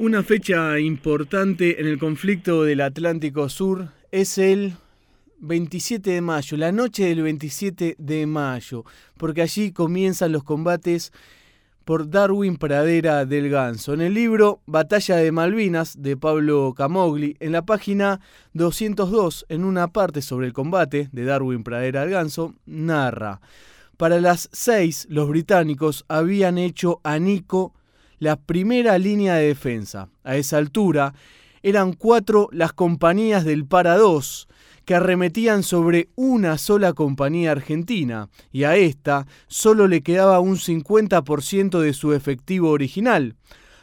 Una fecha importante en el conflicto del Atlántico Sur es el 27 de mayo, la noche del 27 de mayo, porque allí comienzan los combates por Darwin Pradera del Ganso. En el libro Batalla de Malvinas de Pablo Camogli, en la página 202, en una parte sobre el combate de Darwin Pradera del Ganso, narra, para las seis los británicos habían hecho a Nico la primera línea de defensa. A esa altura eran cuatro las compañías del Para 2 que arremetían sobre una sola compañía argentina, y a esta solo le quedaba un 50% de su efectivo original.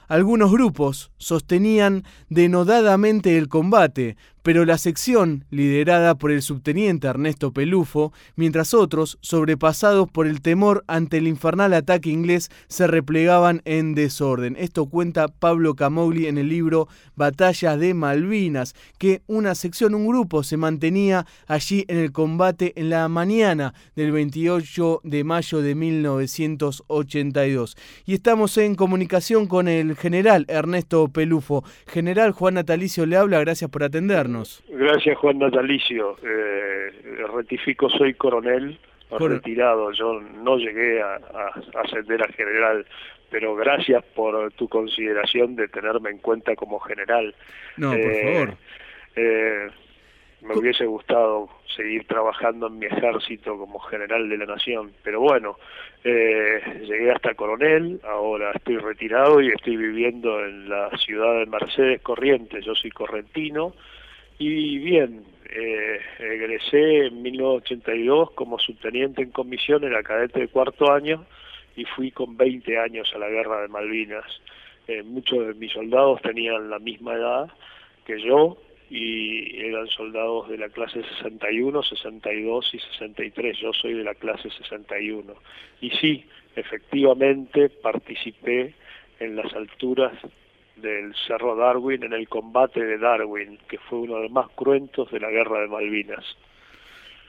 Algunos grupos sostenían denodadamente el combate, pero la sección, liderada por el subteniente Ernesto Pelufo, mientras otros, sobrepasados por el temor ante el infernal ataque inglés, se replegaban en desorden. Esto cuenta Pablo Camogli en el libro Batallas de Malvinas, que una sección, un grupo, se mantenía allí en el combate en la mañana del 28 de mayo de 1982. Y estamos en comunicación con el general Ernesto Pelufo. General Juan Natalicio le habla, gracias por atendernos. Gracias, Juan Natalicio. Eh, rectifico, soy coronel retirado. Yo no llegué a, ascender a general, pero gracias por tu consideración de tenerme en cuenta como general. No, por eh, favor. Eh, me hubiese gustado seguir trabajando en mi ejército como general de la nación, pero bueno, llegué hasta coronel, ahora estoy retirado y estoy viviendo en la ciudad de Mercedes Corrientes, yo soy correntino, y bien, eh, egresé en 1982 como subteniente en comisión, era cadete de cuarto año y fui con 20 años a la guerra de Malvinas. Eh, muchos de mis soldados tenían la misma edad que yo y eran soldados de la clase 61, 62 y 63. Yo soy de la clase 61. Y sí, efectivamente participé en las alturas del Cerro Darwin en el combate de Darwin, que fue uno de los más cruentos de la guerra de Malvinas.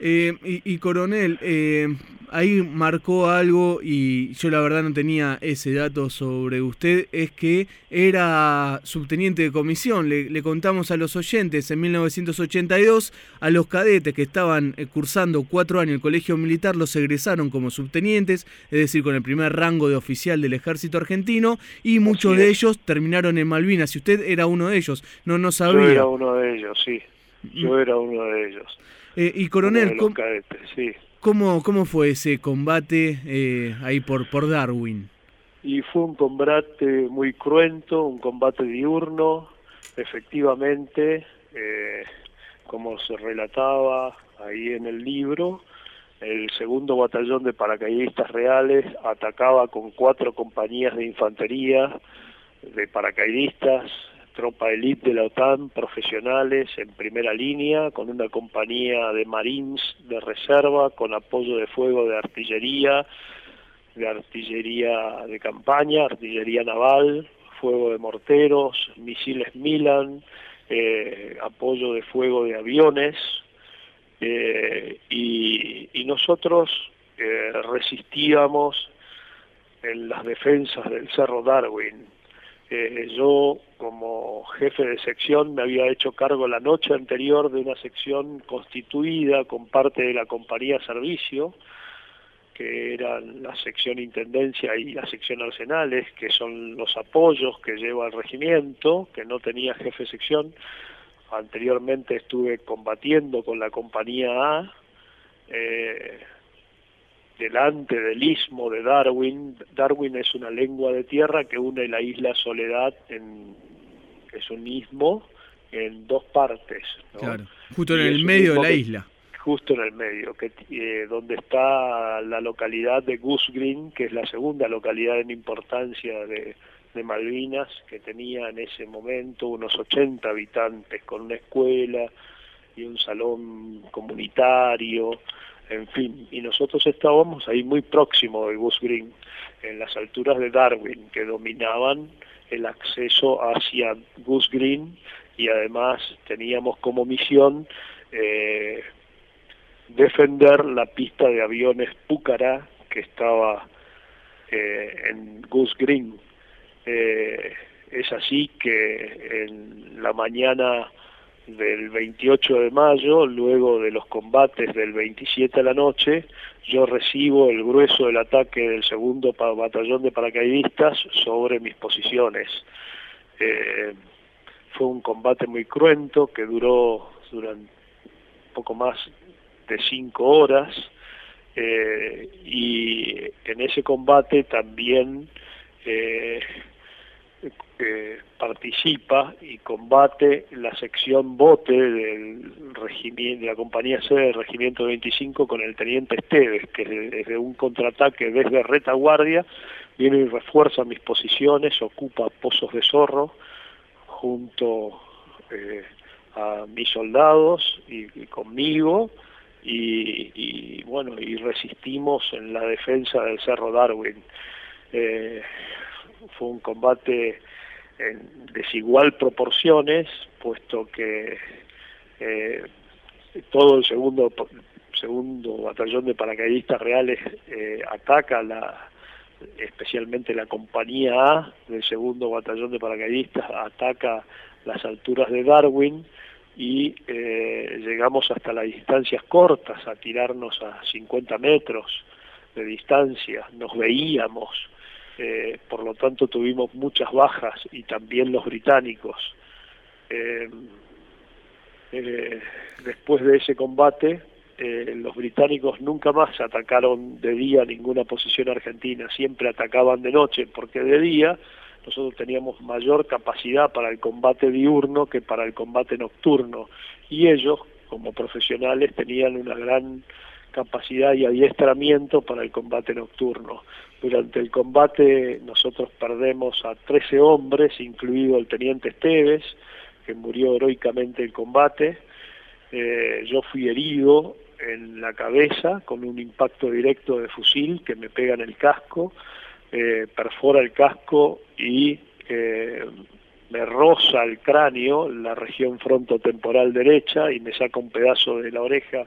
Eh, y, coronel, eh, ahí marcó algo y yo la verdad no tenía ese dato sobre usted, es que era subteniente de comisión. Le, contamos a los oyentes, en 1982 a los cadetes que estaban eh, cursando cuatro años el colegio militar los egresaron como subtenientes, es decir, con el primer rango de oficial del ejército argentino y muchos de ellos terminaron en Malvinas. Y usted era uno de ellos, no, no sabía. Yo era uno de ellos, sí. Yo mm. era uno de ellos. Eh, y coronel, ¿cómo, ¿cómo, fue ese combate eh, ahí por, por Darwin? Y fue un combate muy cruento, un combate diurno, efectivamente, eh, como se relataba ahí en el libro, el segundo batallón de paracaidistas reales atacaba con cuatro compañías de infantería de paracaidistas tropa elite de la OTAN, profesionales en primera línea, con una compañía de marines de reserva, con apoyo de fuego de artillería, de artillería de campaña, artillería naval, fuego de morteros, misiles Milan, eh, apoyo de fuego de aviones, eh, y, y, nosotros eh, resistíamos en las defensas del Cerro Darwin, eh, yo como jefe de sección me había hecho cargo la noche anterior de una sección constituida con parte de la compañía servicio, que eran la sección intendencia y la sección arsenales, que son los apoyos que lleva el regimiento, que no tenía jefe de sección. Anteriormente estuve combatiendo con la compañía A, eh, delante del istmo de Darwin. Darwin es una lengua de tierra que une la isla Soledad, en, es un istmo, en dos partes. Claro, justo en el medio de la isla. Justo en el medio, que, eh, donde está la localidad de Goose Green, que es la segunda localidad en importancia de, de Malvinas, que tenía en ese momento unos 80 habitantes, con una escuela y un salón comunitario, en fin, y nosotros estábamos ahí muy próximo de Goose Green, en las alturas de Darwin, que dominaban el acceso hacia Goose Green y además teníamos como misión eh, defender la pista de aviones Púcara que estaba eh, en Goose Green. Eh, es así que en la mañana del 28 de mayo, luego de los combates del 27 a la noche, yo recibo el grueso del ataque del segundo batallón de paracaidistas sobre mis posiciones. Eh, fue un combate muy cruento que duró durante poco más de cinco horas eh, y en ese combate también eh, participa y combate la sección bote del regimiento, de la compañía C del regimiento 25 con el teniente Esteves, que desde un contraataque desde retaguardia viene y refuerza mis posiciones, ocupa pozos de zorro junto eh, a mis soldados y, conmigo y, bueno y resistimos en la defensa del Cerro Darwin. Eh, fue un combate en desigual proporciones, puesto que eh, todo el segundo segundo batallón de paracaidistas reales eh, ataca la especialmente la compañía A del segundo batallón de paracaidistas ataca las alturas de Darwin y eh, llegamos hasta las distancias cortas a tirarnos a 50 metros de distancia, nos veíamos, eh, por lo tanto tuvimos muchas bajas y también los británicos. Eh, eh, después de ese combate, los británicos nunca más atacaron de día ninguna posición argentina, siempre atacaban de noche, porque de día nosotros teníamos mayor capacidad para el combate diurno que para el combate nocturno, y ellos, como profesionales, tenían una gran capacidad y adiestramiento para el combate nocturno. Durante el combate nosotros perdemos a 13 hombres, incluido el teniente Esteves, que murió heroicamente en combate. Eh, yo fui herido en la cabeza con un impacto directo de fusil que me pega en el casco, eh, perfora el casco y eh, me roza el cráneo, la región frontotemporal derecha, y me saca un pedazo de la oreja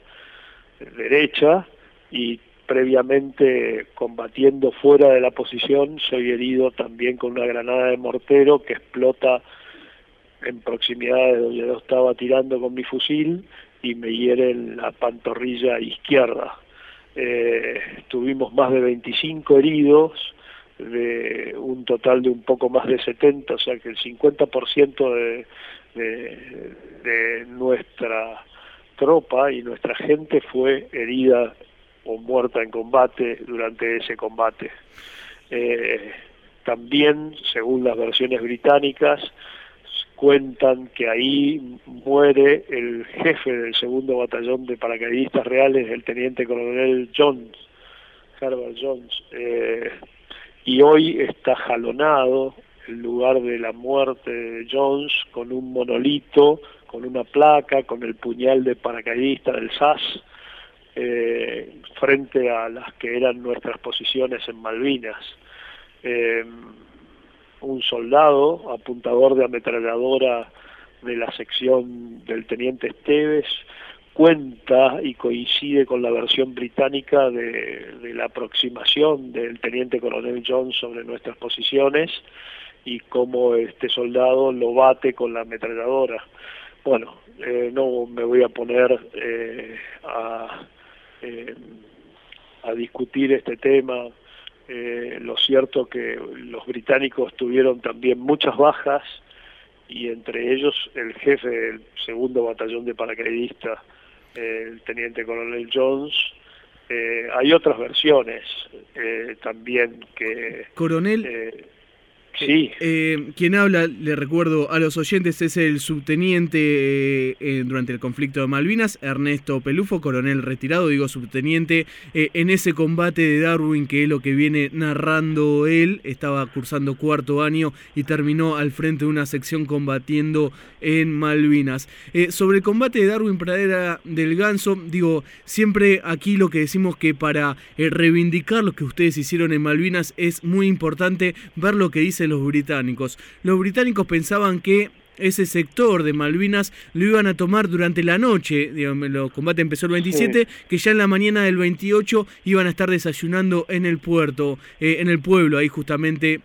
derecha y previamente combatiendo fuera de la posición soy herido también con una granada de mortero que explota en proximidad de donde yo estaba tirando con mi fusil y me hiere en la pantorrilla izquierda. Eh, tuvimos más de 25 heridos, de un total de un poco más de 70, o sea que el 50% de, de, de nuestra tropa y nuestra gente fue herida o muerta en combate durante ese combate. Eh, también, según las versiones británicas, cuentan que ahí muere el jefe del segundo batallón de paracaidistas reales, el teniente coronel Jones, Herbert Jones, eh, y hoy está jalonado el lugar de la muerte de Jones con un monolito con una placa, con el puñal de paracaidista del SAS, eh, frente a las que eran nuestras posiciones en Malvinas. Eh, un soldado, apuntador de ametralladora de la sección del teniente Esteves, cuenta y coincide con la versión británica de, la aproximación del teniente coronel Jones sobre nuestras posiciones y cómo este soldado lo bate con la ametralladora. Bueno, eh, no me voy a poner eh, a, eh, a discutir este tema. lo cierto que los británicos tuvieron también muchas bajas y entre ellos el jefe del segundo batallón de paracaidistas, el teniente coronel Jones, hay otras versiones también que... Coronel, Sí. Eh, quien habla, le recuerdo a los oyentes, es el subteniente eh, eh, durante el conflicto de Malvinas, Ernesto Pelufo, coronel retirado, digo subteniente, en ese combate de Darwin, que es lo que viene narrando él, estaba cursando cuarto año y terminó al frente de una sección combatiendo en Malvinas. sobre el combate de Darwin Pradera del Ganso, digo, siempre aquí lo que decimos que para reivindicar lo que ustedes hicieron en Malvinas es muy importante ver lo que dice los británicos. Los británicos pensaban que ese sector de Malvinas lo iban a tomar durante la noche, digamos, el combate empezó el 27, que ya en la mañana del 28 iban a estar desayunando en el puerto, eh, en el pueblo, ahí justamente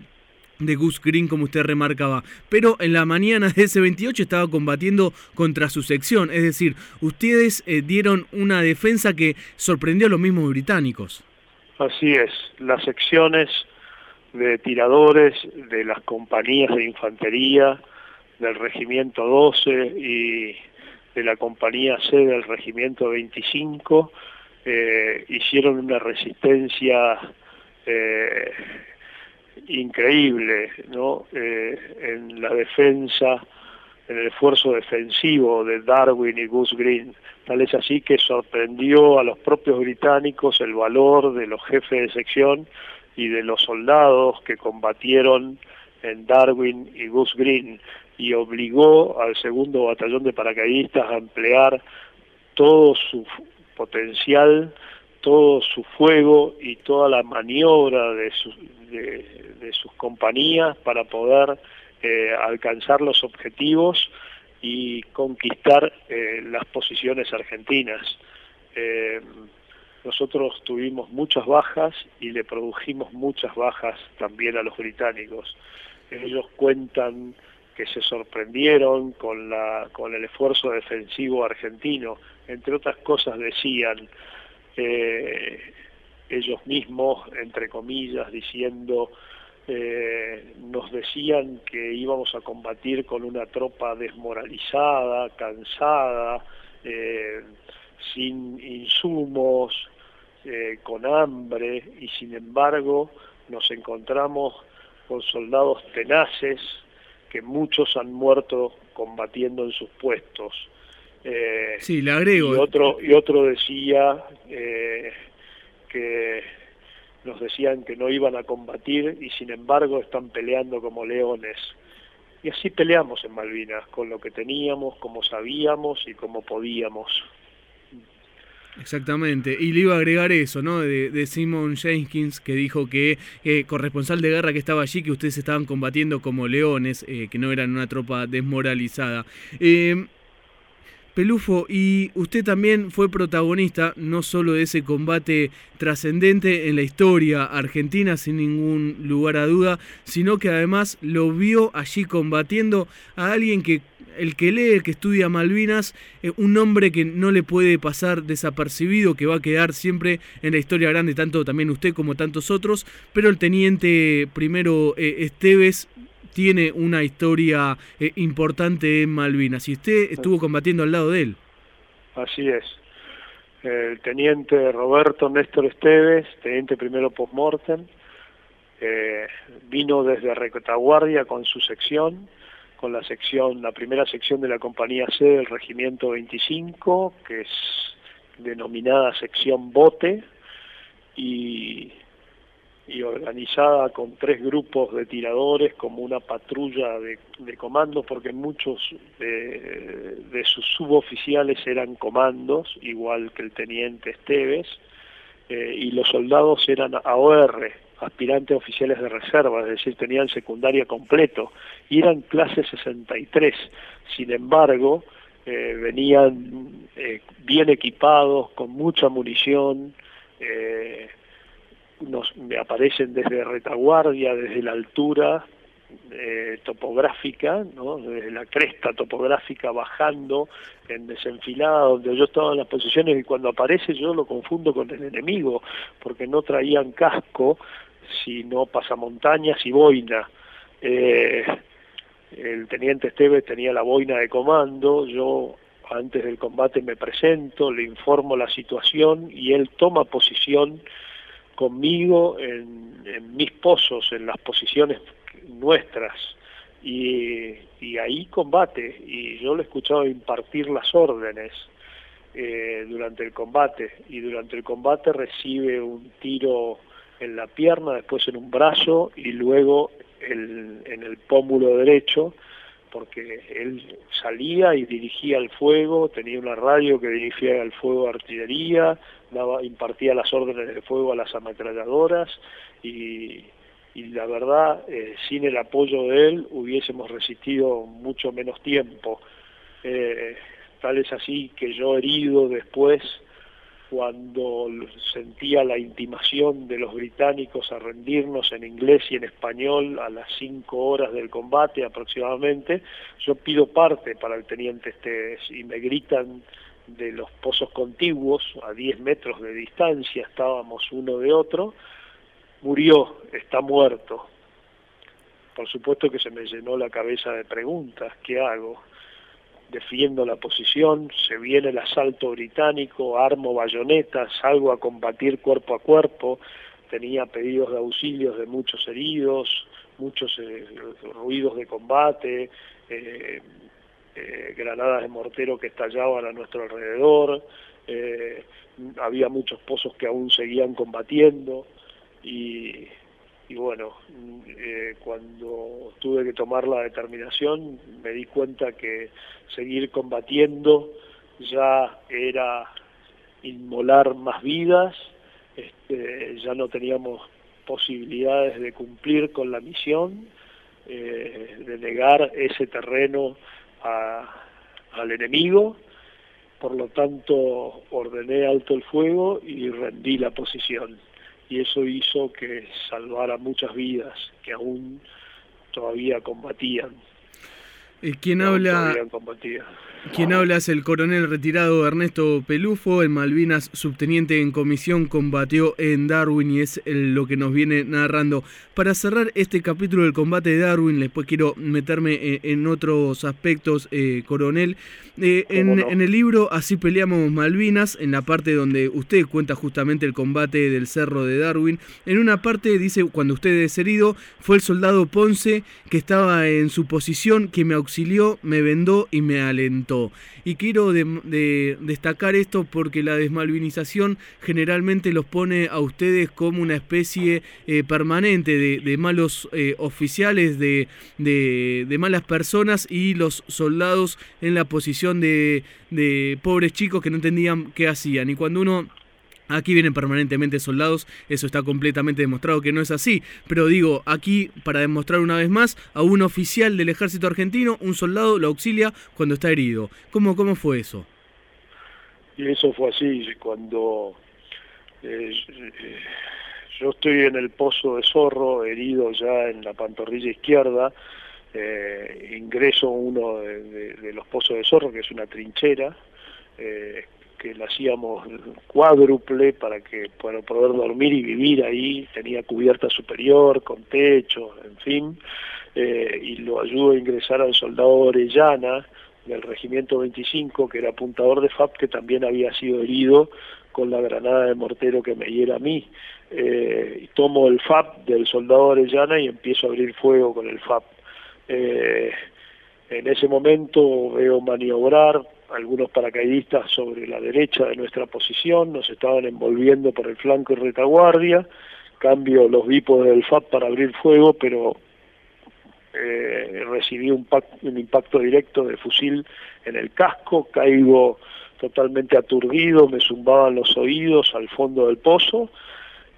de Gus Green, como usted remarcaba. Pero en la mañana de ese 28 estaba combatiendo contra su sección. Es decir, ustedes eh, dieron una defensa que sorprendió a los mismos británicos. Así es, las secciones de tiradores de las compañías de infantería del Regimiento 12 y de la compañía C del Regimiento 25 eh, hicieron una resistencia eh, increíble ¿no? Eh, en la defensa, en el esfuerzo defensivo de Darwin y Gus Green. Tal es así que sorprendió a los propios británicos el valor de los jefes de sección y de los soldados que combatieron en Darwin y Gus Green y obligó al segundo batallón de paracaidistas a emplear todo su potencial, todo su fuego y toda la maniobra de, de, sus compañías para poder eh, alcanzar los objetivos y conquistar eh, las posiciones argentinas. Eh, nosotros tuvimos muchas bajas y le produjimos muchas bajas también a los británicos. Ellos cuentan que se sorprendieron con, la, con el esfuerzo defensivo argentino. Entre otras cosas decían eh, ellos mismos, entre comillas, diciendo, eh, nos decían que íbamos a combatir con una tropa desmoralizada, cansada, eh, sin insumos, con hambre, y sin embargo nos encontramos con soldados tenaces, que muchos han muerto combatiendo en sus puestos. Eh, sí, le agrego. Y otro, y otro decía eh, que nos decían que no iban a combatir y sin embargo están peleando como leones. Y así peleamos en Malvinas, con lo que teníamos, como sabíamos y como podíamos. Exactamente, y le iba a agregar eso, ¿no? De, Simon Jenkins, que dijo que corresponsal de guerra que estaba allí, que ustedes estaban combatiendo como leones, eh, que no eran una tropa desmoralizada. Eh, Pelufo, y usted también fue protagonista no solo de ese combate trascendente en la historia argentina, sin ningún lugar a duda, sino que además lo vio allí combatiendo a alguien que el que lee, el que estudia Malvinas, eh, un nombre que no le puede pasar desapercibido, que va a quedar siempre en la historia grande, tanto también usted como tantos otros, pero el teniente primero eh, Esteves tiene una historia eh, importante en Malvinas y usted estuvo combatiendo al lado de él. Así es. El teniente Roberto Néstor Esteves, teniente primero postmortem, eh, vino desde Retaguardia con su sección, la sección, la primera sección de la compañía C del Regimiento 25, que es denominada sección Bote, y y organizada con tres grupos de tiradores como una patrulla de, comandos, porque muchos de, sus suboficiales eran comandos, igual que el teniente Esteves, eh, y los soldados eran AOR, aspirantes oficiales de reserva, es decir, tenían secundaria completo, y eran clase 63. Sin embargo, eh, venían eh, bien equipados, con mucha munición, nos me aparecen desde retaguardia, desde la altura eh, topográfica, ¿no? desde la cresta topográfica bajando en desenfilada donde yo estaba en las posiciones y cuando aparece yo lo confundo con el enemigo porque no traían casco sino pasamontañas y boina. Eh, el teniente Esteves tenía la boina de comando, yo antes del combate me presento, le informo la situación y él toma posición conmigo en, mis pozos, en las posiciones nuestras, y, ahí combate, y yo le he escuchado impartir las órdenes eh, durante el combate, y durante el combate recibe un tiro en la pierna, después en un brazo, y luego en el pómulo derecho, porque él salía y dirigía el fuego, tenía una radio que dirigía el fuego de artillería, daba, impartía las órdenes de fuego a las ametralladoras y, la verdad, eh, sin el apoyo de él hubiésemos resistido mucho menos tiempo. Eh, tal es así que yo herido después cuando sentía la intimación de los británicos a rendirnos en inglés y en español a las cinco horas del combate aproximadamente, yo pido parte para el teniente Esteves y me gritan de los pozos contiguos a 10 metros de distancia, estábamos uno de otro, murió, está muerto. Por supuesto que se me llenó la cabeza de preguntas, ¿qué hago? Defiendo la posición, se viene el asalto británico, armo bayonetas, salgo a combatir cuerpo a cuerpo, tenía pedidos de auxilios de muchos heridos, muchos eh, ruidos de combate, eh, eh, granadas de mortero que estallaban a nuestro alrededor, había muchos pozos que aún seguían combatiendo y y bueno, eh, cuando tuve que tomar la determinación me di cuenta que seguir combatiendo ya era inmolar más vidas, este, ya no teníamos posibilidades de cumplir con la misión, eh, de negar ese terreno al enemigo, por lo tanto ordené alto el fuego y rendí la posición y eso hizo que salvara muchas vidas que aún todavía combatían. Eh, ¿Quién habla? Quien habla es el coronel retirado Ernesto Pelufo, en Malvinas subteniente en comisión, combatió en Darwin y es lo que nos viene narrando. Para cerrar este capítulo del combate de Darwin, después quiero meterme eh, en, otros aspectos, eh, coronel. Eh, en, el libro Así peleamos Malvinas, en la parte donde usted cuenta justamente el combate del cerro de Darwin, en una parte dice, cuando usted es herido, fue el soldado Ponce que estaba en su posición, que me auxilió, me vendó y me alentó. Y quiero destacar esto porque la desmalvinización generalmente los pone a ustedes como una especie eh, permanente de, malos eh, oficiales, de, de, malas personas y los soldados en la posición de, de pobres chicos que no entendían qué hacían. Y cuando uno Aquí vienen permanentemente soldados, eso está completamente demostrado que no es así. Pero digo, aquí para demostrar una vez más, a un oficial del ejército argentino, un soldado lo auxilia cuando está herido. ¿Cómo, cómo fue eso? Y eso fue así, cuando eh, yo estoy en el pozo de zorro, herido ya en la pantorrilla izquierda, eh, ingreso uno de, los pozos de zorro, que es una trinchera, eh, que la hacíamos cuádruple para que para poder dormir y vivir ahí, tenía cubierta superior, con techo, en fin, eh, y lo ayudo a ingresar al soldado Orellana del Regimiento 25, que era apuntador de FAP, que también había sido herido con la granada de mortero que me hiera a mí. Eh, y tomo el FAP del soldado Orellana y empiezo a abrir fuego con el FAP. Eh, en ese momento veo maniobrar algunos paracaidistas sobre la derecha de nuestra posición, nos estaban envolviendo por el flanco y retaguardia, cambio los bípodes del FAP para abrir fuego, pero eh, recibí un, impacto directo de fusil en el casco, caigo totalmente aturdido, me zumbaban los oídos al fondo del pozo,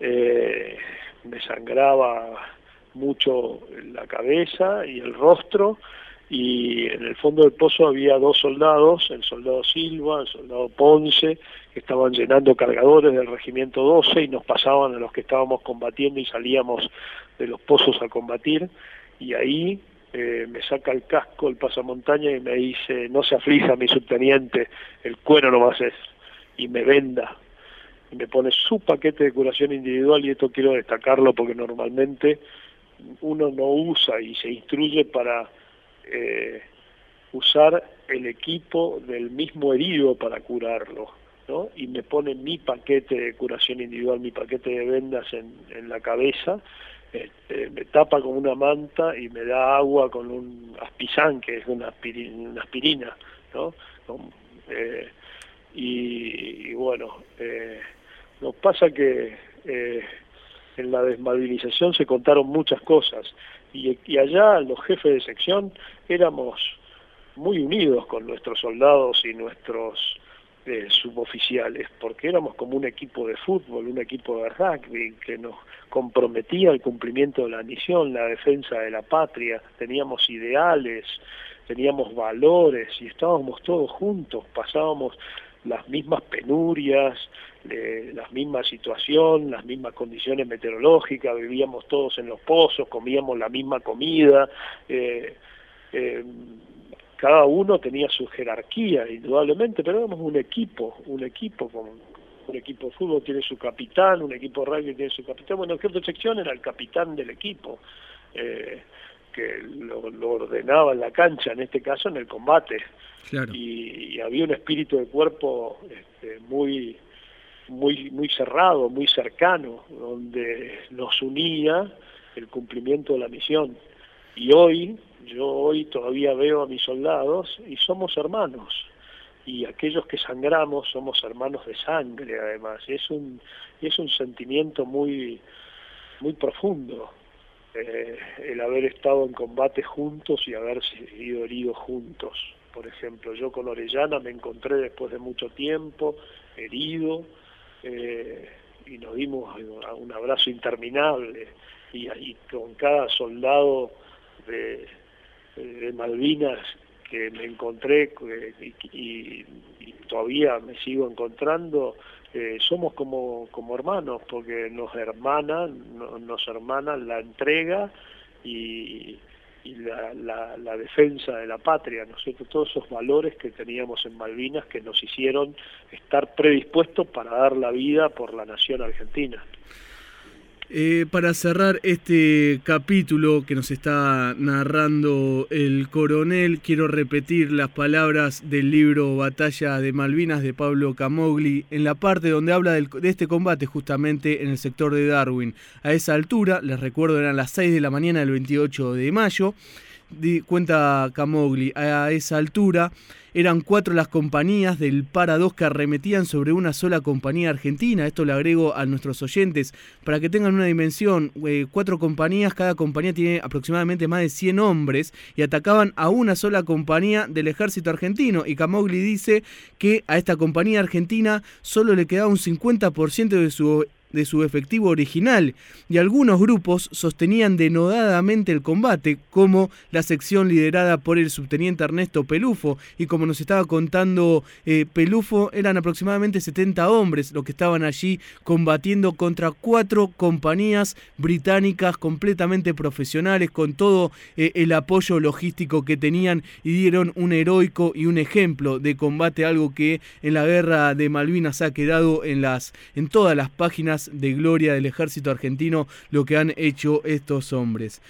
eh, me sangraba mucho la cabeza y el rostro, y en el fondo del pozo había dos soldados, el soldado Silva, el soldado Ponce, que estaban llenando cargadores del regimiento 12 y nos pasaban a los que estábamos combatiendo y salíamos de los pozos a combatir. Y ahí eh, me saca el casco el pasamontaña y me dice, no se aflija mi subteniente, el cuero no nomás es, y me venda, y me pone su paquete de curación individual y esto quiero destacarlo porque normalmente uno no usa y se instruye para eh, usar el equipo del mismo herido para curarlo, ¿no? Y me pone mi paquete de curación individual, mi paquete de vendas en, la cabeza, este, me tapa con una manta y me da agua con un aspizán, que es una aspirina, ¿no? Eh, y, bueno, eh, nos pasa que en la desmovilización se contaron muchas cosas y, allá los jefes de sección éramos muy unidos con nuestros soldados y nuestros eh, suboficiales, porque éramos como un equipo de fútbol, un equipo de rugby que nos comprometía el cumplimiento de la misión, la defensa de la patria, teníamos ideales, teníamos valores y estábamos todos juntos, pasábamos las mismas penurias, la misma situación, las mismas condiciones meteorológicas, vivíamos todos en los pozos, comíamos la misma comida, eh, eh, cada uno tenía su jerarquía, indudablemente, pero éramos un equipo, un equipo con un equipo de fútbol tiene su capitán, un equipo de rugby tiene su capitán, bueno, de sección era el capitán del equipo, eh, que lo, ordenaba en la cancha, en este caso en el combate, y, había un espíritu de cuerpo este, muy muy muy cerrado, muy cercano, donde nos unía el cumplimiento de la misión. Y hoy, yo hoy todavía veo a mis soldados y somos hermanos. Y aquellos que sangramos somos hermanos de sangre, además. Y es un, es un sentimiento muy, muy profundo eh, el haber estado en combate juntos y haber sido heridos juntos. Por ejemplo, yo con Orellana me encontré después de mucho tiempo, herido, eh, y nos dimos un abrazo interminable y, y con cada soldado de, Malvinas que me encontré y, todavía me sigo encontrando, somos como, como hermanos porque nos hermanan, nos la entrega y, y la, la, defensa de la patria, ¿no Todos esos valores que teníamos en Malvinas que nos hicieron estar predispuestos para dar la vida por la nación argentina. Eh, para cerrar este capítulo que nos está narrando el coronel, quiero repetir las palabras del libro Batalla de Malvinas de Pablo Camogli en la parte donde habla de este combate justamente en el sector de Darwin. A esa altura, les recuerdo, eran las 6 de la mañana del 28 de mayo cuenta Camogli, a esa altura eran cuatro las compañías del Para 2 que arremetían sobre una sola compañía argentina. Esto le agrego a nuestros oyentes para que tengan una dimensión. Eh, cuatro compañías, cada compañía tiene aproximadamente más de 100 hombres y atacaban a una sola compañía del ejército argentino. Y Camogli dice que a esta compañía argentina solo le quedaba un 50% de su de su efectivo original y algunos grupos sostenían denodadamente el combate, como la sección liderada por el subteniente Ernesto Pelufo, y como nos estaba contando eh, Pelufo, eran aproximadamente 70 hombres los que estaban allí combatiendo contra cuatro compañías británicas completamente profesionales, con todo eh, el apoyo logístico que tenían y dieron un heroico y un ejemplo de combate, algo que en la guerra de Malvinas ha quedado en, las, en todas las páginas de gloria del ejército argentino lo que han hecho estos hombres.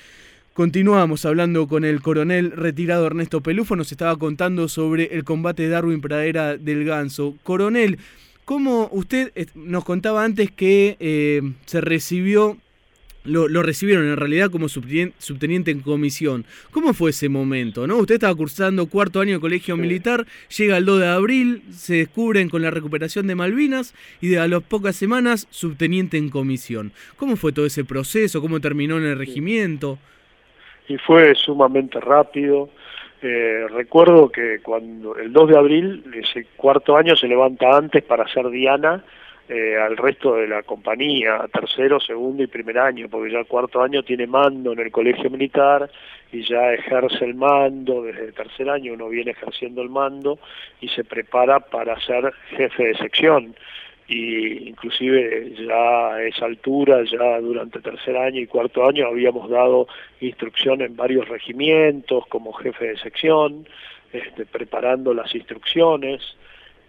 Continuamos hablando con el coronel retirado Ernesto Pelufo, nos estaba contando sobre el combate de Darwin Pradera del Ganso. Coronel, ¿cómo usted eh, nos contaba antes que eh, se recibió lo, recibieron en realidad como subteniente, en comisión. ¿Cómo fue ese momento? ¿no? Usted estaba cursando cuarto año de colegio militar, llega el 2 de abril, se descubren con la recuperación de Malvinas y de a las pocas semanas subteniente en comisión. ¿Cómo fue todo ese proceso? ¿Cómo terminó en el regimiento? Y fue sumamente rápido. Eh, recuerdo que cuando el 2 de abril, ese cuarto año se levanta antes para ser Diana eh, al resto de la compañía, tercero, segundo y primer año, porque ya el cuarto año tiene mando en el colegio militar y ya ejerce el mando, desde el tercer año uno viene ejerciendo el mando y se prepara para ser jefe de sección. Y inclusive ya a esa altura, ya durante tercer año y cuarto año habíamos dado instrucción en varios regimientos como jefe de sección, este, preparando las instrucciones,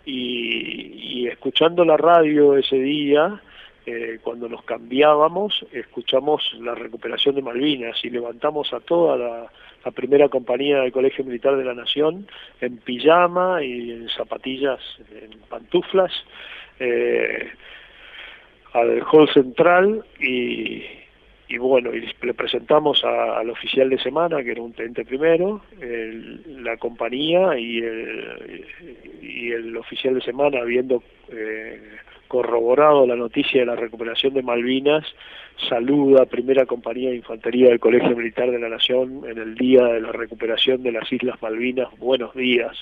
y, escuchando la radio ese día, eh, cuando nos cambiábamos, escuchamos la recuperación de Malvinas y levantamos a toda la, primera compañía del Colegio Militar de la Nación en pijama y en zapatillas, en pantuflas, eh, al hall central y, y bueno, y le presentamos al oficial de semana, que era un teniente primero, la compañía y el, y el oficial de semana, habiendo eh, corroborado la noticia de la recuperación de Malvinas, saluda a primera compañía de infantería del Colegio Militar de la Nación en el día de la recuperación de las Islas Malvinas, buenos días,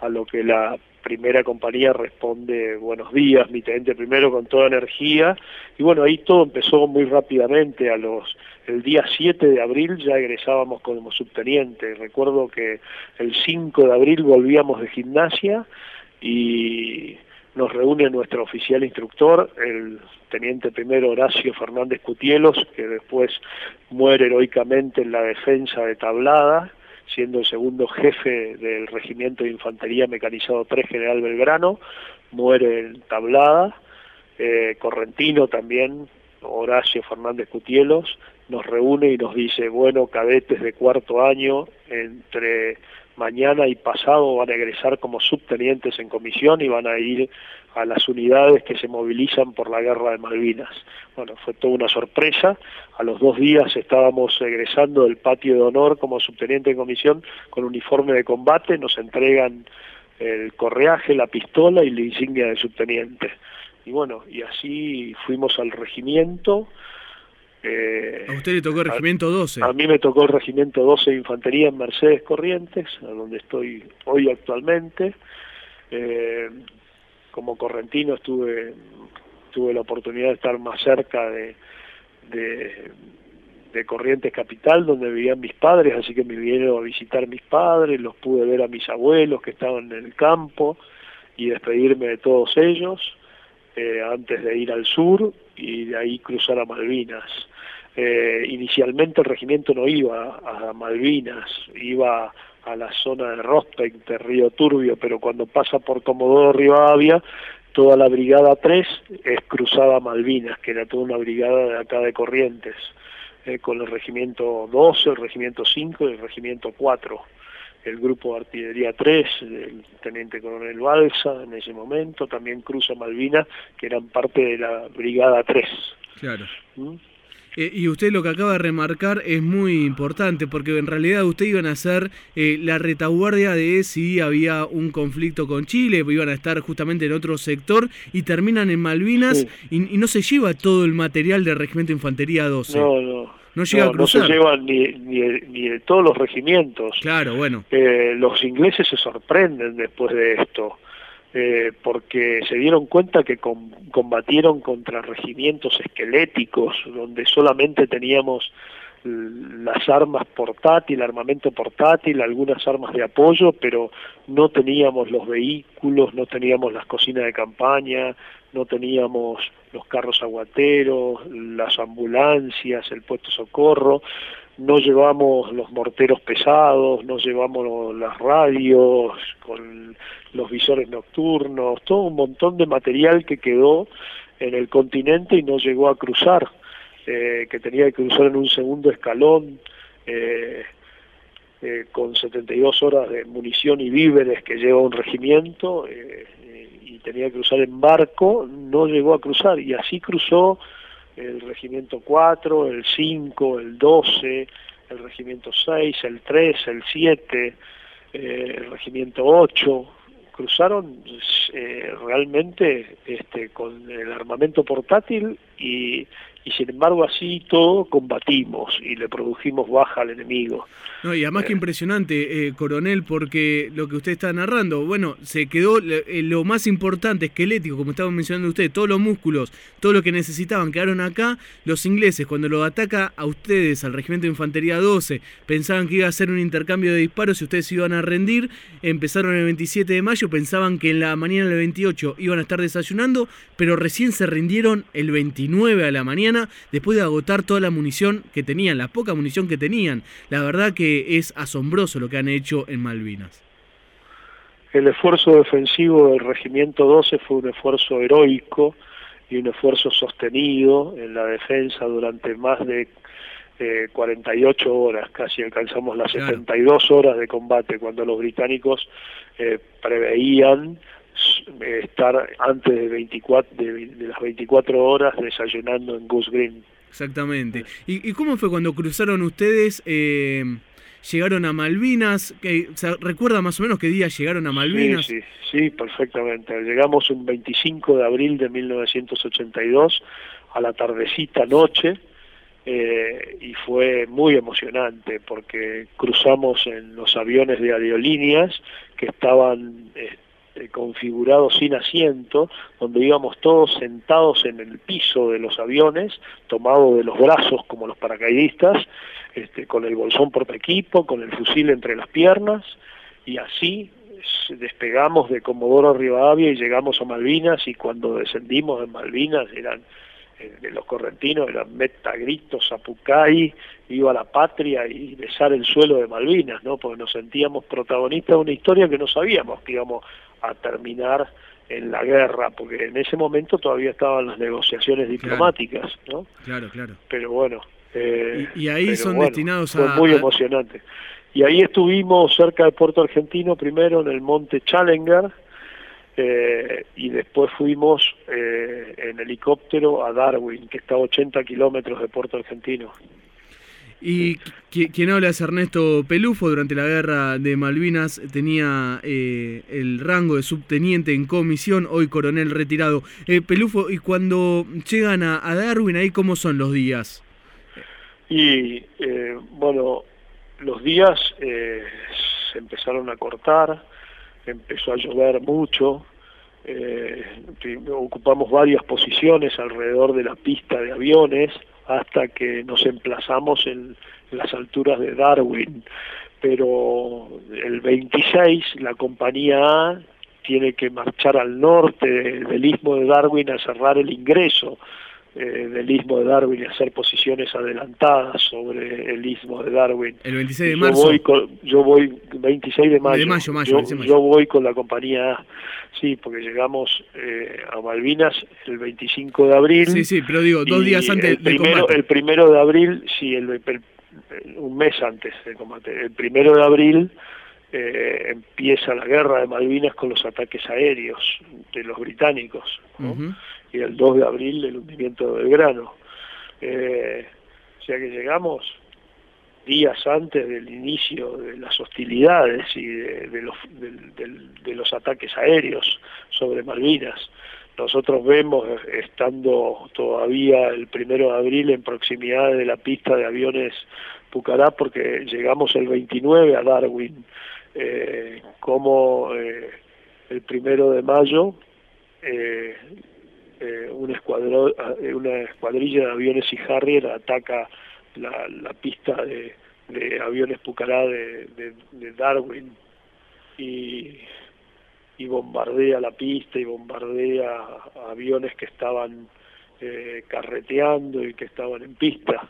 a lo que la primera compañía responde buenos días, mi teniente primero con toda energía y bueno, ahí todo empezó muy rápidamente, a los el día 7 de abril ya egresábamos como subteniente, recuerdo que el 5 de abril volvíamos de gimnasia y nos reúne nuestro oficial instructor, el teniente primero Horacio Fernández Cutielos, que después muere heroicamente en la defensa de Tablada, siendo el segundo jefe del Regimiento de Infantería Mecanizado 3 General Belgrano, muere en Tablada, eh, Correntino también, Horacio Fernández Cutielos, nos reúne y nos dice, bueno, cadetes de cuarto año, entre mañana y pasado van a egresar como subtenientes en comisión y van a ir a las unidades que se movilizan por la guerra de Malvinas. Bueno, fue toda una sorpresa. A los dos días estábamos egresando del patio de honor como subteniente en comisión con uniforme de combate, nos entregan el correaje, la pistola y la insignia de subteniente. Y bueno, y así fuimos al regimiento, eh, a usted le tocó el regimiento 12. A, mí me tocó el regimiento 12 de infantería en Mercedes Corrientes, a donde estoy hoy actualmente. Eh, como correntino estuve tuve la oportunidad de estar más cerca de, de, Corrientes Capital, donde vivían mis padres, así que me vinieron a visitar mis padres, los pude ver a mis abuelos que estaban en el campo y despedirme de todos ellos eh, antes de ir al sur y de ahí cruzar a Malvinas. Eh, inicialmente el regimiento no iba a Malvinas, iba a la zona de Rospect, de Río Turbio, pero cuando pasa por Comodoro Rivadavia, toda la brigada 3 es cruzada a Malvinas, que era toda una brigada de acá de Corrientes, eh, con el regimiento 12, el regimiento 5 y el regimiento 4 el grupo de artillería 3, el teniente coronel Balsa en ese momento, también cruza Malvinas, que eran parte de la brigada 3. Claro. ¿Mm? Eh, y usted lo que acaba de remarcar es muy importante, porque en realidad usted iban a ser eh, la retaguardia de si había un conflicto con Chile, iban a estar justamente en otro sector y terminan en Malvinas y, no se lleva todo el material del Regimiento de Infantería 12. No, no. No llega a cruzar. No se llevan ni, ni, de todos los regimientos. Claro, bueno. Eh, los ingleses se sorprenden después de esto. Eh, porque se dieron cuenta que combatieron contra regimientos esqueléticos, donde solamente teníamos las armas portátil, armamento portátil, algunas armas de apoyo, pero no teníamos los vehículos, no teníamos las cocinas de campaña, no teníamos los carros aguateros, las ambulancias, el puesto socorro, no llevamos los morteros pesados, no llevamos las radios con los visores nocturnos, todo un montón de material que quedó en el continente y no llegó a cruzar, eh, que tenía que cruzar en un segundo escalón eh, eh, con 72 horas de munición y víveres que lleva un regimiento y tenía que cruzar en barco, no llegó a cruzar y así cruzó el regimiento 4, el 5, el 12, el regimiento 6, el 3, el 7, eh, el regimiento 8, cruzaron eh, realmente este, con el armamento portátil y, y sin embargo así todo combatimos y le produjimos baja al enemigo. No, y además que eh. impresionante, eh, coronel, porque lo que usted está narrando, bueno, se quedó eh, lo más importante, esquelético, como estaba mencionando usted, todos los músculos, todo lo que necesitaban quedaron acá. Los ingleses, cuando lo ataca a ustedes, al Regimiento de Infantería 12, pensaban que iba a ser un intercambio de disparos y ustedes iban a rendir. Empezaron el 27 de mayo, pensaban que en la mañana del 28 iban a estar desayunando, pero recién se rindieron el 29 a la mañana, después de agotar toda la munición que tenían, la poca munición que tenían. La verdad que es asombroso lo que han hecho en Malvinas. El esfuerzo defensivo del Regimiento 12 fue un esfuerzo heroico y un esfuerzo sostenido en la defensa durante más de 48 eh, horas, casi alcanzamos las 72 horas de combate cuando los británicos eh, preveían estar antes de, 24, de, las 24 horas desayunando en Goose Green. Exactamente. ¿Y, cómo fue cuando cruzaron ustedes? llegaron a Malvinas. Que, ¿Recuerda más o menos qué día llegaron a Malvinas? Sí, sí, perfectamente. Llegamos un 25 de abril de 1982 a la tardecita noche eh, y fue muy emocionante porque cruzamos en los aviones de aerolíneas que estaban configurados sin asiento, donde íbamos todos sentados en el piso de los aviones, tomados de los brazos como los paracaidistas, este, con el bolsón por equipo, con el fusil entre las piernas, y así despegamos de Comodoro Rivadavia y llegamos a Malvinas y cuando descendimos en Malvinas eran eh, de los correntinos eran meta gritos, apucay, viva la patria y besar el suelo de Malvinas, ¿no? Porque nos sentíamos protagonistas de una historia que no sabíamos que íbamos a terminar en la guerra, porque en ese momento todavía estaban las negociaciones diplomáticas, ¿no? Claro, claro. Pero bueno. Eh, y, ahí son destinados a... Fue muy emocionante. Y ahí estuvimos cerca de Puerto Argentino, primero en el monte Challenger, eh, y después fuimos eh, en helicóptero a Darwin, que está a 80 kilómetros de Puerto Argentino. Y quien habla es Ernesto Pelufo, durante la guerra de Malvinas tenía eh, el rango de subteniente en comisión, hoy coronel retirado. Pelufo, ¿y cuando llegan a, Darwin, ahí cómo son los días? Y bueno, los días se empezaron a cortar, empezó a llover mucho, eh, ocupamos varias posiciones alrededor de la pista de aviones hasta que nos emplazamos en, las alturas de Darwin, pero el 26 la compañía A tiene que marchar al norte del istmo de Darwin a cerrar el ingreso eh, del istmo de Darwin y hacer posiciones adelantadas sobre el istmo de Darwin. El 26 de marzo. Yo voy, yo voy 26 de mayo. yo, voy con la compañía sí, porque llegamos eh, a Malvinas el 25 de abril. Sí, sí, pero digo, dos días antes el primero, El primero de abril, sí, el, un mes antes del combate. El primero de abril eh, empieza la guerra de Malvinas con los ataques aéreos de los británicos y el 2 de abril el hundimiento de Belgrano. Eh, o sea que llegamos días antes del inicio de las hostilidades y de, los, de, los ataques aéreos sobre Malvinas. Nosotros vemos, estando todavía el primero de abril en proximidad de la pista de aviones Pucará, porque llegamos el 29 a Darwin, eh, como eh, el primero de mayo eh, eh, escuadro, eh, una escuadrilla de aviones y Harrier ataca la, la pista de, de, aviones Pucará de, de, Darwin y, y, bombardea la pista y bombardea aviones que estaban eh, carreteando y que estaban en pista.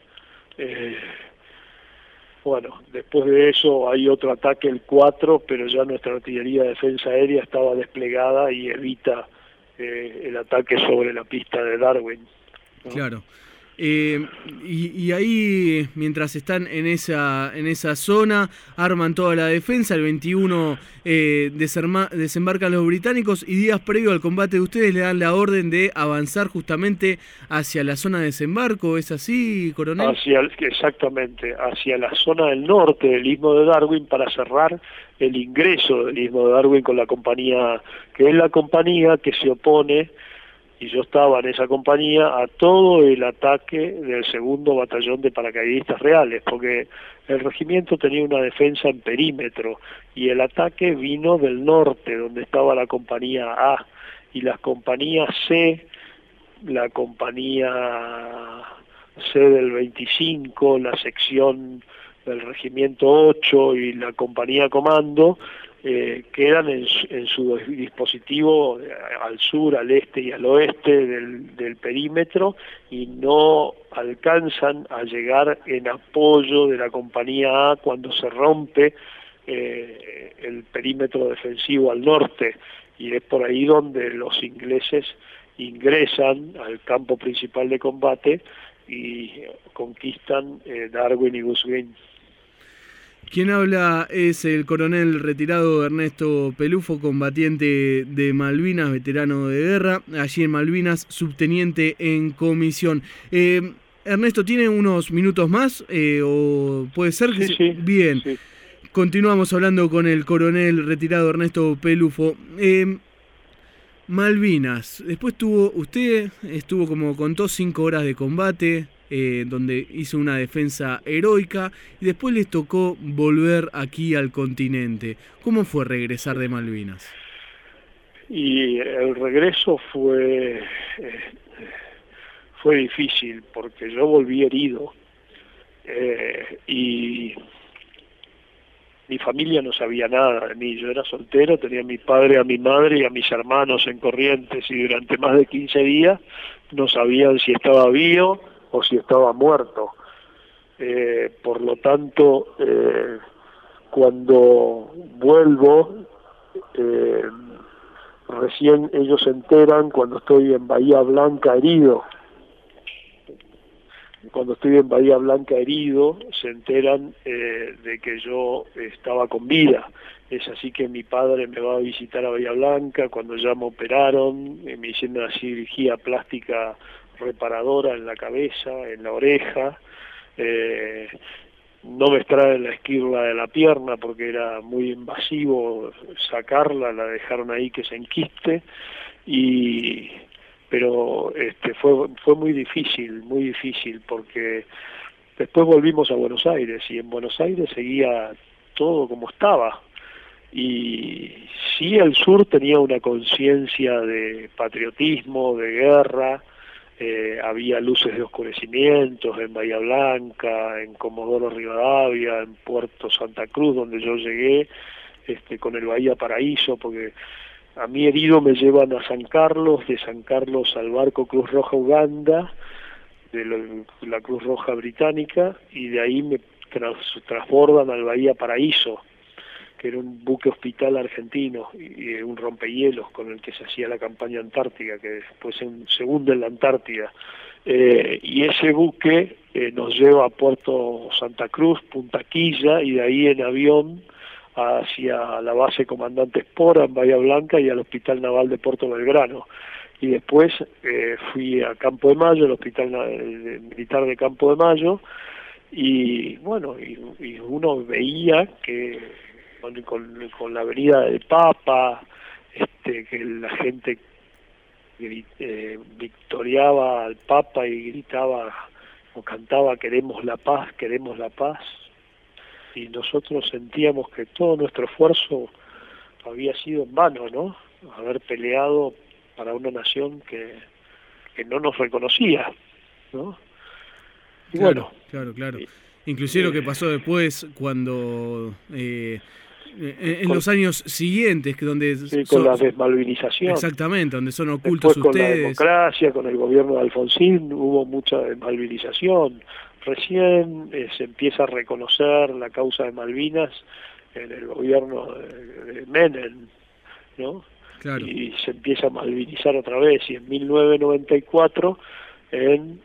Eh, bueno, después de eso hay otro ataque el 4, pero ya nuestra artillería de defensa aérea estaba desplegada y evita eh, el ataque sobre la pista de Darwin. Claro. Eh, y, ahí, mientras están en esa, en esa zona, arman toda la defensa. El 21 eh, desembarcan los británicos y días previo al combate de ustedes le dan la orden de avanzar justamente hacia la zona de desembarco. ¿Es así, coronel? Hacia, exactamente, hacia la zona del norte del istmo de Darwin para cerrar el ingreso del istmo de Darwin con la compañía, que es la compañía que se opone y yo estaba en esa compañía a todo el ataque del segundo batallón de paracaidistas reales, porque el regimiento tenía una defensa en perímetro y el ataque vino del norte, donde estaba la compañía A, y las compañías C, la compañía C del 25, la sección del regimiento 8 y la compañía comando, eh, quedan en, su dispositivo eh, al sur, al este y al oeste del, perímetro y no alcanzan a llegar en apoyo de la compañía A cuando se rompe eh, el perímetro defensivo al norte. Y es por ahí donde los ingleses ingresan al campo principal de combate y conquistan Darwin y Goose quien habla es el coronel retirado Ernesto Pelufo, combatiente de Malvinas, veterano de guerra, allí en Malvinas, subteniente en comisión. Eh, Ernesto, ¿tiene unos minutos más? Eh, ¿O puede ser que... Sí, Bien. Continuamos hablando con el coronel retirado Ernesto Pelufo. Eh, Malvinas, después tuvo, usted estuvo como contó cinco horas de combate, eh, donde hizo una defensa heroica y después les tocó volver aquí al continente. ¿Cómo fue regresar de Malvinas? Y el regreso fue, eh, fue difícil porque yo volví herido eh, y mi familia no sabía nada de mí, yo era soltero, tenía a mi padre, a mi madre y a mis hermanos en Corrientes y durante más de 15 días no sabían si estaba vivo o si estaba muerto. Eh, por lo tanto, eh, cuando vuelvo, eh, recién ellos se enteran cuando estoy en Bahía Blanca herido. Cuando estoy en Bahía Blanca herido, se enteran eh, de que yo estaba con vida. Es así que mi padre me va a visitar a Bahía Blanca cuando ya me operaron, eh, me hicieron una cirugía plástica reparadora en la cabeza, en la oreja. Eh, no me extraen la esquirla de la pierna porque era muy invasivo sacarla, la dejaron ahí que se enquiste y pero este fue fue muy difícil, muy difícil porque después volvimos a Buenos Aires y en Buenos Aires seguía todo como estaba y sí el sur tenía una conciencia de patriotismo, de guerra, eh, había luces de oscurecimientos en Bahía Blanca, en Comodoro Rivadavia, en Puerto Santa Cruz, donde yo llegué este, con el Bahía Paraíso, porque a mi herido me llevan a San Carlos, de San Carlos al barco Cruz Roja Uganda, de la Cruz Roja Británica, y de ahí me transbordan al Bahía Paraíso, que era un buque hospital argentino y, un rompehielos con el que se hacía la campaña antártica, que después se hunde en la Antártida. Eh, y ese buque eh, nos lleva a Puerto Santa Cruz, Punta Quilla, y de ahí en avión hacia la base Comandante Espora en Bahía Blanca y al Hospital Naval de Puerto Belgrano. Y después eh, fui a Campo de Mayo, el Hospital Militar de Campo de Mayo, y bueno, y uno veía que con, con, la venida del Papa, este, que la gente eh, victoriaba al Papa y gritaba o cantaba queremos la paz, queremos la paz, y nosotros sentíamos que todo nuestro esfuerzo había sido en vano, ¿no? Haber peleado para una nación que, que no nos reconocía, ¿no? Y bueno, claro, claro. Inclusive lo que pasó después cuando eh, eh, en los años siguientes, que donde con la desmalvinización. Exactamente, donde son ocultos Después, ustedes. Con la democracia, con el gobierno de Alfonsín, hubo mucha desmalvinización. Recién eh, se empieza a reconocer la causa de Malvinas en el gobierno de, Menem, ¿no? Y se empieza a malvinizar otra vez. Y en 1994, en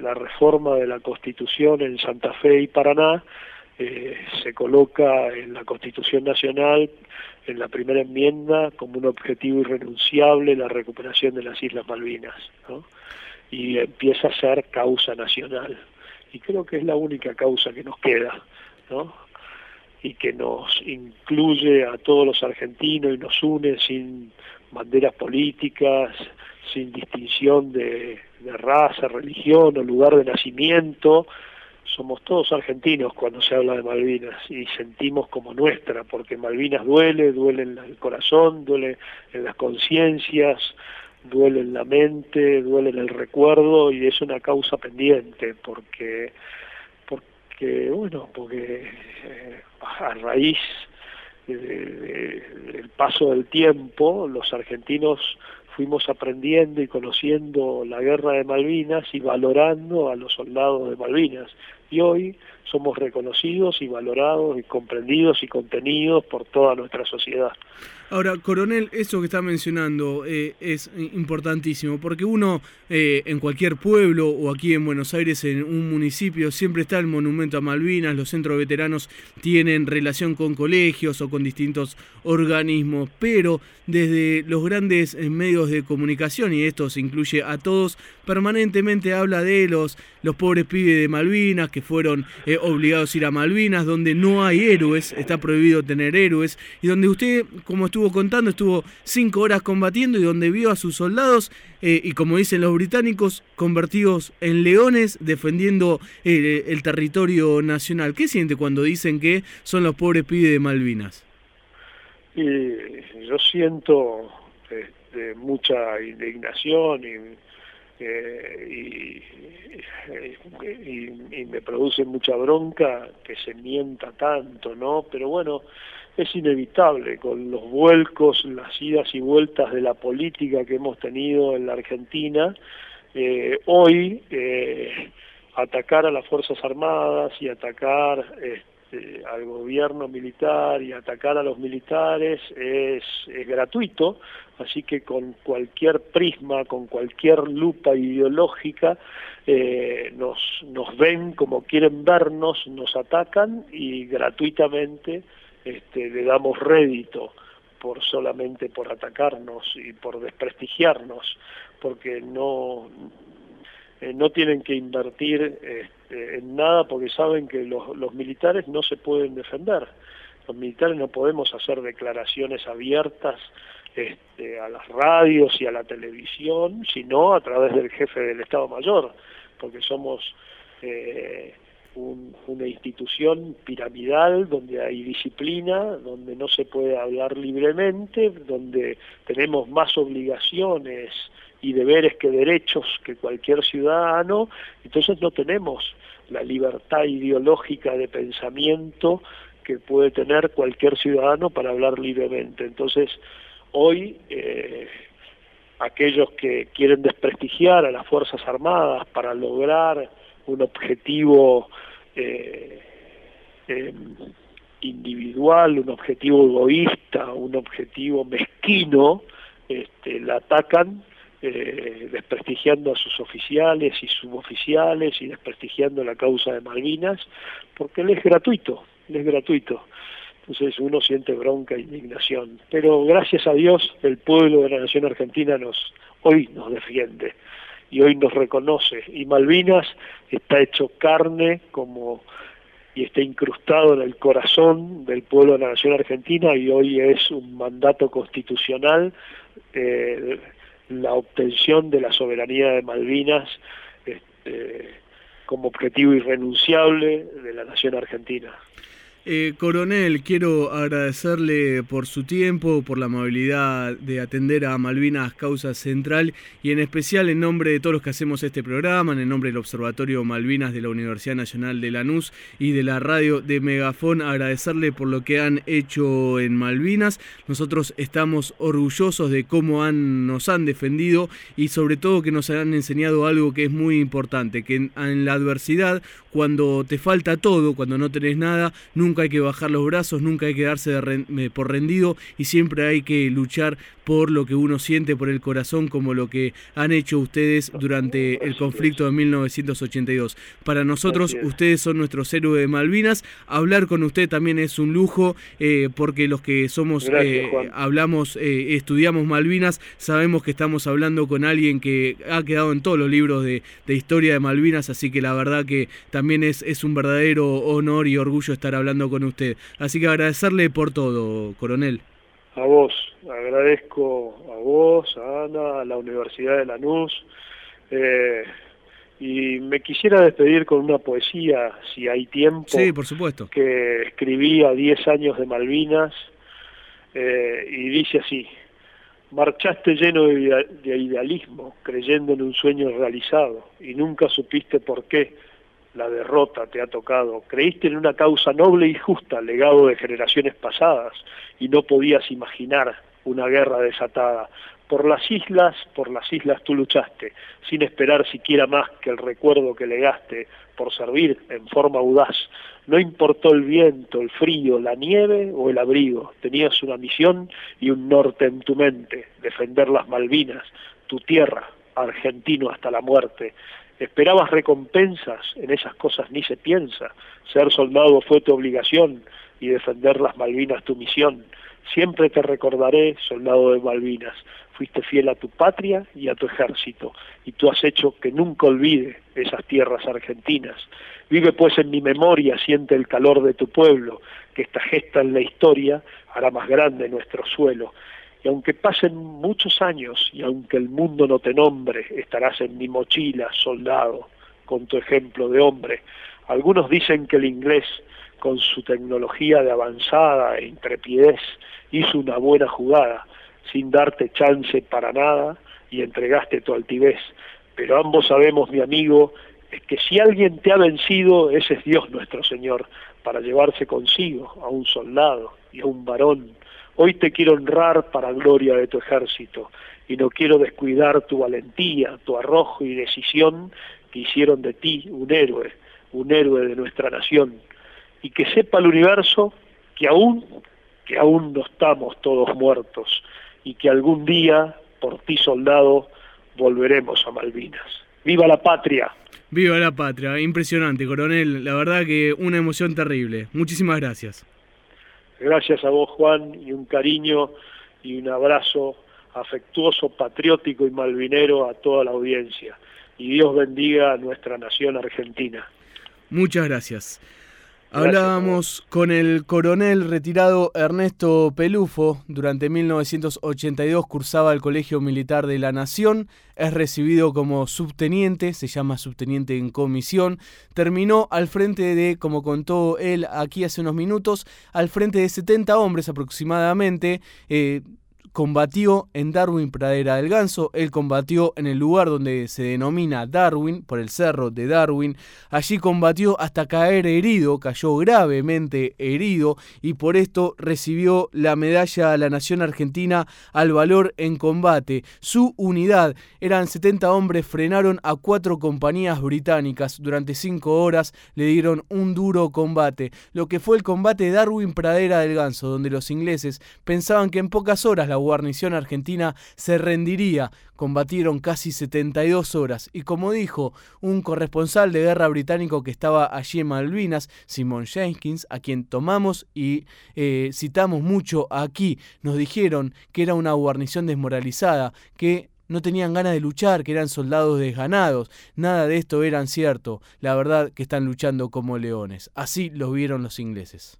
la reforma de la Constitución en Santa Fe y Paraná, eh, se coloca en la Constitución Nacional, en la primera enmienda, como un objetivo irrenunciable la recuperación de las Islas Malvinas, y empieza a ser causa nacional. Y creo que es la única causa que nos queda, ¿no? y que nos incluye a todos los argentinos y nos une sin banderas políticas, sin distinción de raza, religión o lugar de nacimiento, somos todos argentinos cuando se habla de Malvinas y sentimos como nuestra, porque Malvinas duele, duele en el corazón, duele en las conciencias, duele en la mente, duele en el recuerdo y es una causa pendiente, porque, porque bueno, porque eh, a raíz del paso del tiempo, los argentinos fuimos aprendiendo y conociendo la guerra de Malvinas y valorando a los soldados de Malvinas. Y hoy somos reconocidos y valorados y comprendidos y contenidos por toda nuestra sociedad. Ahora, coronel, eso que está mencionando eh, es importantísimo, porque uno eh, en cualquier pueblo o aquí en Buenos Aires, en un municipio, siempre está el monumento a Malvinas, los centros veteranos tienen relación con colegios o con distintos organismos, pero desde los grandes eh, medios de comunicación, y esto se incluye a todos, permanentemente habla de los, los pobres pibes de Malvinas que fueron obligados a ir a Malvinas, donde no hay héroes, está prohibido tener héroes, y donde usted, como estuvo contando, estuvo cinco horas combatiendo y donde vio a sus soldados, eh, y como dicen los británicos, convertidos en leones defendiendo eh, el territorio nacional. ¿Qué siente cuando dicen que son los pobres pibes de Malvinas? yo siento este, mucha indignación y eh, y, y, me produce mucha bronca que se mienta tanto, ¿no? Pero bueno, es inevitable con los vuelcos, las idas y vueltas de la política que hemos tenido en la Argentina. Eh, hoy eh, atacar a las Fuerzas Armadas y atacar este, al gobierno militar y atacar a los militares es, gratuito, así que con cualquier prisma, con cualquier lupa ideológica, eh, nos, ven como quieren vernos, nos atacan y gratuitamente este, le damos rédito por solamente por atacarnos y por desprestigiarnos, porque no eh, no tienen que invertir este, en nada porque saben que los, los militares no se pueden defender. Los militares no podemos hacer declaraciones abiertas este, a las radios y a la televisión, sino a través del jefe del Estado Mayor, porque somos eh, una institución piramidal donde hay disciplina, donde no se puede hablar libremente, donde tenemos más obligaciones y deberes que derechos que cualquier ciudadano, entonces no tenemos la libertad ideológica de pensamiento que puede tener cualquier ciudadano para hablar libremente. Entonces, hoy eh, aquellos que quieren desprestigiar a las Fuerzas Armadas para lograr un objetivo eh, em, individual, un objetivo egoísta, un objetivo mezquino, este, la atacan eh, desprestigiando a sus oficiales y suboficiales y desprestigiando la causa de Malvinas, porque él es gratuito, él es gratuito. Entonces uno siente bronca e indignación. Pero gracias a Dios el pueblo de la nación argentina nos hoy nos defiende y hoy nos reconoce. Y Malvinas está hecho carne como y está incrustado en el corazón del pueblo de la nación argentina y hoy es un mandato constitucional eh, la obtención de la soberanía de Malvinas este, como objetivo irrenunciable de la nación argentina. Eh, coronel, quiero agradecerle por su tiempo, por la amabilidad de atender a Malvinas Causa Central y en especial en nombre de todos los que hacemos este programa, en el nombre del Observatorio Malvinas de la Universidad Nacional de Lanús y de la radio de Megafón, agradecerle por lo que han hecho en Malvinas. Nosotros estamos orgullosos de cómo nos han defendido y sobre todo que nos han enseñado algo que es muy importante, que en, en la adversidad, cuando te falta todo, cuando no tenés nada, nunca nunca hay que bajar los brazos, nunca hay que darse por rendido y siempre hay que luchar por lo que uno siente, por el corazón, como lo que han hecho ustedes durante el conflicto de 1982. Para nosotros, ustedes son nuestros héroes de Malvinas. Hablar con usted también es un lujo, eh, porque los que somos, eh, hablamos, eh, estudiamos Malvinas, sabemos que estamos hablando con alguien que ha quedado en todos los libros de, historia de Malvinas, así que la verdad que también es, es un verdadero honor y orgullo estar hablando con usted. Así que agradecerle por todo, coronel. A vos, agradezco a vos, a Ana, a la Universidad de Lanús. Eh, y me quisiera despedir con una poesía, si hay tiempo. Sí, por supuesto. Que escribí a 10 años de Malvinas eh, y dice así: Marchaste lleno de idealismo, creyendo en un sueño realizado, y nunca supiste por qué la derrota te ha tocado. Creíste en una causa noble y justa, legado de generaciones pasadas, y no podías imaginar una guerra desatada. Por las islas, por las islas tú luchaste, sin esperar siquiera más que el recuerdo que legaste, por servir en forma audaz. No importó el viento, el frío, la nieve o el abrigo, tenías una misión y un norte en tu mente, defender las Malvinas, tu tierra, argentino hasta la muerte. Esperabas recompensas, en esas cosas ni se piensa. Ser soldado fue tu obligación y defender las Malvinas tu misión. Siempre te recordaré, soldado de Malvinas. Fuiste fiel a tu patria y a tu ejército, y tú has hecho que nunca olvide esas tierras argentinas. Vive pues en mi memoria, siente el calor de tu pueblo, que esta gesta en la historia hará más grande nuestro suelo. Y aunque pasen muchos años y aunque el mundo no te nombre, estarás en mi mochila, soldado, con tu ejemplo de hombre. Algunos dicen que el inglés, con su tecnología de avanzada e intrepidez, hizo una buena jugada, sin darte chance para nada, y entregaste tu altivez. pero ambos sabemos, mi amigo, que si alguien te ha vencido, ese es Dios nuestro Señor, para llevarse consigo a un soldado y a un varón. Hoy te quiero honrar para gloria de tu ejército y no quiero descuidar tu valentía, tu arrojo y decisión que hicieron de ti un héroe, un héroe de nuestra nación. Y que sepa el universo que aún, que aún no estamos todos muertos y que algún día, por ti soldado, volveremos a Malvinas. ¡Viva la patria! Viva la patria, impresionante, coronel. La verdad que una emoción terrible. Muchísimas gracias. Gracias a vos, Juan, y un cariño y un abrazo afectuoso, patriótico y malvinero a toda la audiencia. Y Dios bendiga a nuestra nación argentina. Muchas gracias. Hablábamos con el coronel retirado Ernesto Pelufo. Durante 1982 cursaba el Colegio Militar de la Nación. Es recibido como subteniente, se llama subteniente en comisión. Terminó al frente de, como contó él aquí hace unos minutos, al frente de 70 hombres aproximadamente. Eh, combatió en Darwin Pradera del Ganso, él combatió en el lugar donde se denomina Darwin, por el cerro de Darwin, allí combatió hasta caer herido, cayó gravemente herido y por esto recibió la medalla a la Nación Argentina al valor en combate. Su unidad, eran 70 hombres, frenaron a cuatro compañías británicas, durante cinco horas le dieron un duro combate, lo que fue el combate Darwin Pradera del Ganso, donde los ingleses pensaban que en pocas horas la guarnición argentina se rendiría. Combatieron casi 72 horas y como dijo un corresponsal de guerra británico que estaba allí en Malvinas, Simon Jenkins, a quien tomamos y eh, citamos mucho aquí, nos dijeron que era una guarnición desmoralizada, que no tenían ganas de luchar, que eran soldados desganados. Nada de esto era cierto. La verdad que están luchando como leones. Así los vieron los ingleses.